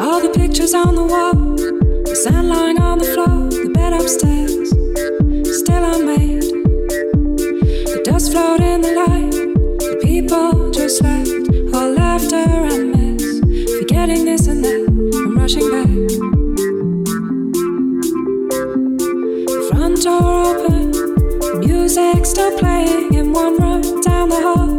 All the pictures on the wall, the sand lying on the floor, the bed upstairs, still unmade. The dust floating in the light, the people just left, all laughter and mess. Forgetting this and that, I'm rushing back. The front door open, music still playing in one room down the hall.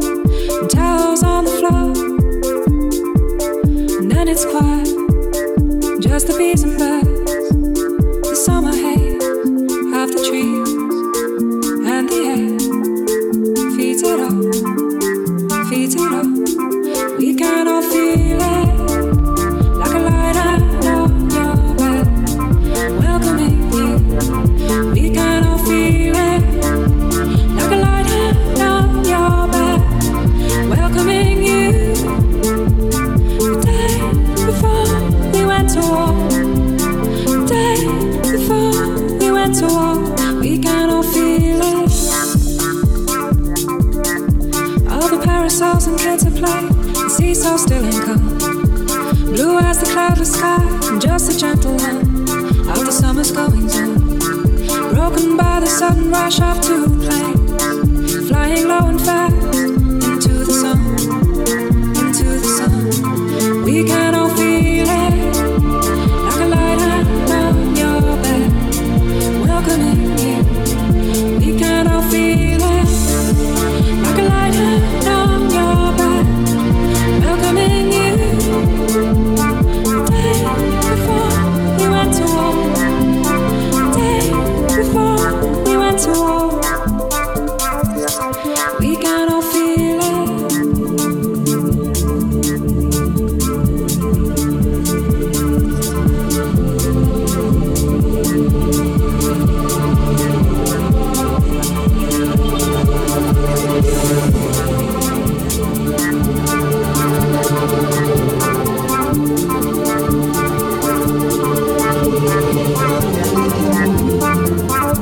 Feet it up. We cannot feed. the sea so still and calm. Blue as the cloudless sky, just a gentle hum of the summer's going on. Broken by the sudden rush of two planes, flying low and fast.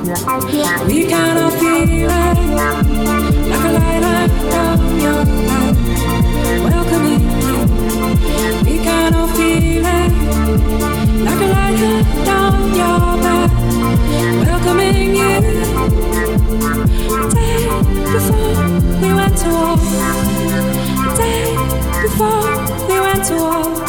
We got a feeling like a light your welcoming you. We like a light your back, welcoming you. Day before we went to war, day before we went to war.